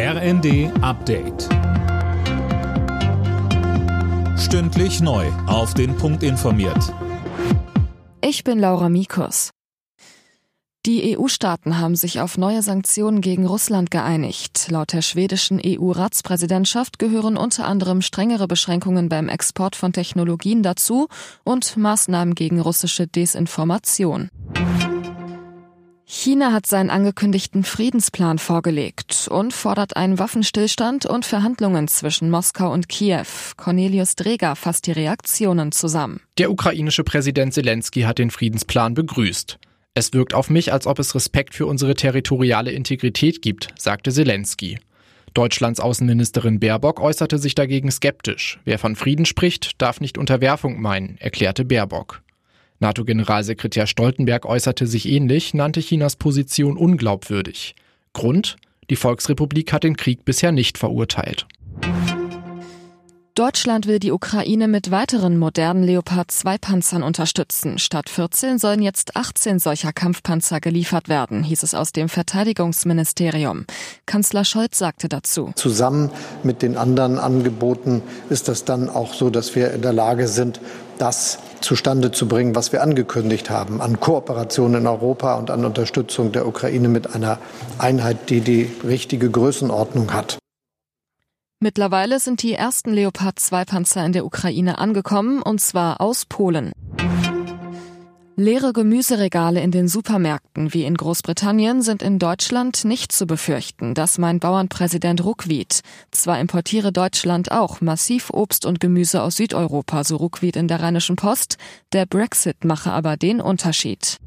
RND Update. Stündlich neu. Auf den Punkt informiert. Ich bin Laura Mikus. Die EU-Staaten haben sich auf neue Sanktionen gegen Russland geeinigt. Laut der schwedischen EU-Ratspräsidentschaft gehören unter anderem strengere Beschränkungen beim Export von Technologien dazu und Maßnahmen gegen russische Desinformation. China hat seinen angekündigten Friedensplan vorgelegt und fordert einen Waffenstillstand und Verhandlungen zwischen Moskau und Kiew. Cornelius Dreger fasst die Reaktionen zusammen. Der ukrainische Präsident Zelensky hat den Friedensplan begrüßt. Es wirkt auf mich, als ob es Respekt für unsere territoriale Integrität gibt, sagte Zelensky. Deutschlands Außenministerin Baerbock äußerte sich dagegen skeptisch. Wer von Frieden spricht, darf nicht Unterwerfung meinen, erklärte Baerbock. NATO-Generalsekretär Stoltenberg äußerte sich ähnlich, nannte Chinas Position unglaubwürdig. Grund? Die Volksrepublik hat den Krieg bisher nicht verurteilt. Deutschland will die Ukraine mit weiteren modernen Leopard 2 Panzern unterstützen. Statt 14 sollen jetzt 18 solcher Kampfpanzer geliefert werden, hieß es aus dem Verteidigungsministerium. Kanzler Scholz sagte dazu. Zusammen mit den anderen Angeboten ist das dann auch so, dass wir in der Lage sind, das zustande zu bringen, was wir angekündigt haben, an Kooperation in Europa und an Unterstützung der Ukraine mit einer Einheit, die die richtige Größenordnung hat. Mittlerweile sind die ersten Leopard 2 Panzer in der Ukraine angekommen, und zwar aus Polen. Leere Gemüseregale in den Supermärkten wie in Großbritannien sind in Deutschland nicht zu befürchten, das meint Bauernpräsident Ruckwied. Zwar importiere Deutschland auch massiv Obst und Gemüse aus Südeuropa, so Ruckwied in der Rheinischen Post, der Brexit mache aber den Unterschied.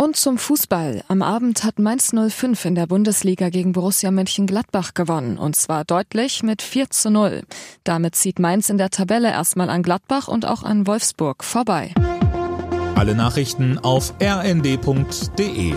Und zum Fußball. Am Abend hat Mainz 05 in der Bundesliga gegen Borussia Mönchengladbach gewonnen. Und zwar deutlich mit 4 zu 0. Damit zieht Mainz in der Tabelle erstmal an Gladbach und auch an Wolfsburg vorbei. Alle Nachrichten auf rnd.de